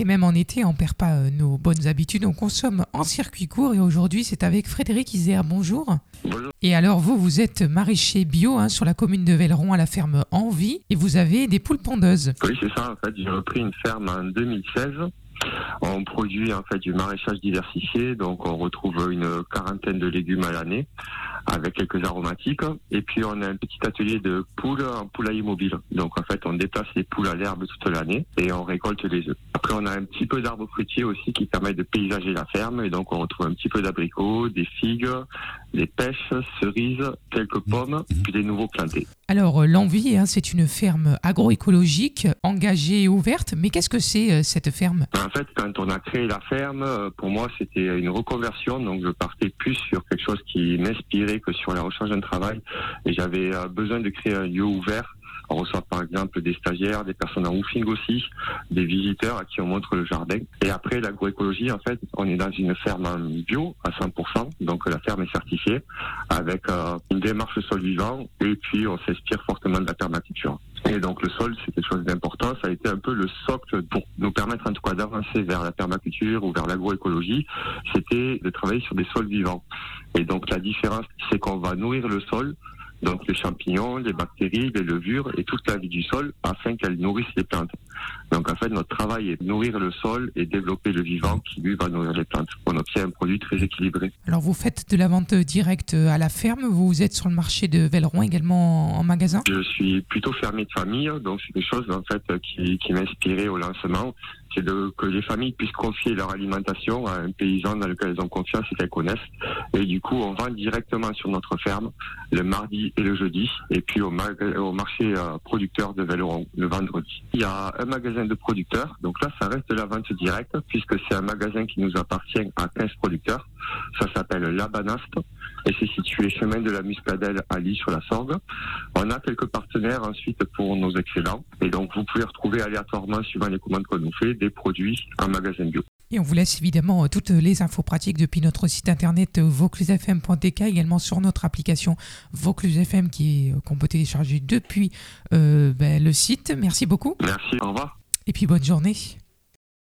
Et même en été, on perd pas euh, nos bonnes habitudes, on consomme en circuit court. Et aujourd'hui, c'est avec Frédéric Isère. Bonjour. Bonjour. Et alors, vous, vous êtes maraîcher bio hein, sur la commune de Velleron à la ferme Envie et vous avez des poules pondeuses. Oui, c'est ça. En fait, j'ai repris une ferme en 2016. On produit en fait du maraîchage diversifié, donc on retrouve une quarantaine de légumes à l'année avec quelques aromatiques. Et puis on a un petit atelier de poules en poulailler mobile. Donc en fait, on déplace les poules à l'herbe toute l'année et on récolte les œufs. Après, on a un petit peu d'arbres fruitiers aussi qui permettent de paysager la ferme. Et donc on retrouve un petit peu d'abricots, des figues, des pêches, cerises, quelques pommes, puis des nouveaux plantés. Alors, euh, l'Envie, hein, c'est une ferme agroécologique, engagée et ouverte. Mais qu'est-ce que c'est euh, cette ferme? En fait, quand on a créé la ferme, euh, pour moi, c'était une reconversion. Donc, je partais plus sur quelque chose qui m'inspirait que sur la recherche d'un travail. Et j'avais besoin de créer un lieu ouvert. On reçoit par exemple des stagiaires, des personnes en roofing aussi, des visiteurs à qui on montre le jardin. Et après l'agroécologie, en fait, on est dans une ferme en bio à 100%, donc la ferme est certifiée avec euh, une démarche sol vivant et puis on s'inspire fortement de la permaculture. Et donc le sol, c'est quelque chose d'important. Ça a été un peu le socle pour nous permettre en tout cas d'avancer vers la permaculture ou vers l'agroécologie. C'était de travailler sur des sols vivants. Et donc la différence, c'est qu'on va nourrir le sol donc les champignons, les bactéries, les levures et toute la vie du sol afin qu'elles nourrissent les plantes. Donc en fait, notre travail est de nourrir le sol et développer le vivant qui lui va nourrir les plantes. On obtient un produit très équilibré. Alors, vous faites de la vente directe à la ferme. Vous êtes sur le marché de Velleron également en magasin? Je suis plutôt fermier de famille, donc c'est quelque chose en fait qui, qui m'a inspiré au lancement. C'est de, que les familles puissent confier leur alimentation à un paysan dans lequel elles ont confiance et qu'elles connaissent. Et du coup, on vend directement sur notre ferme le mardi et le jeudi, et puis au, mag- au marché euh, producteur de Velleron le vendredi. Il y a un magasin de producteurs, donc là, ça reste de la vente directe, puisque c'est un magasin qui nous appartient à 15 producteurs. Ça s'appelle La Banaste, et c'est situé chemin de la Muscadelle à Lille sur la Sorgue. On a quelques partenaires ensuite pour nos excellents, et donc vous pouvez retrouver aléatoirement, suivant les commandes qu'on nous fait, des produits en magasin bio. Et on vous laisse évidemment euh, toutes les infos pratiques depuis notre site internet euh, vauclusfm.tk, également sur notre application Vaucluse FM qui est, euh, qu'on peut télécharger depuis euh, ben, le site. Merci beaucoup Merci, au revoir. et puis bonne journée.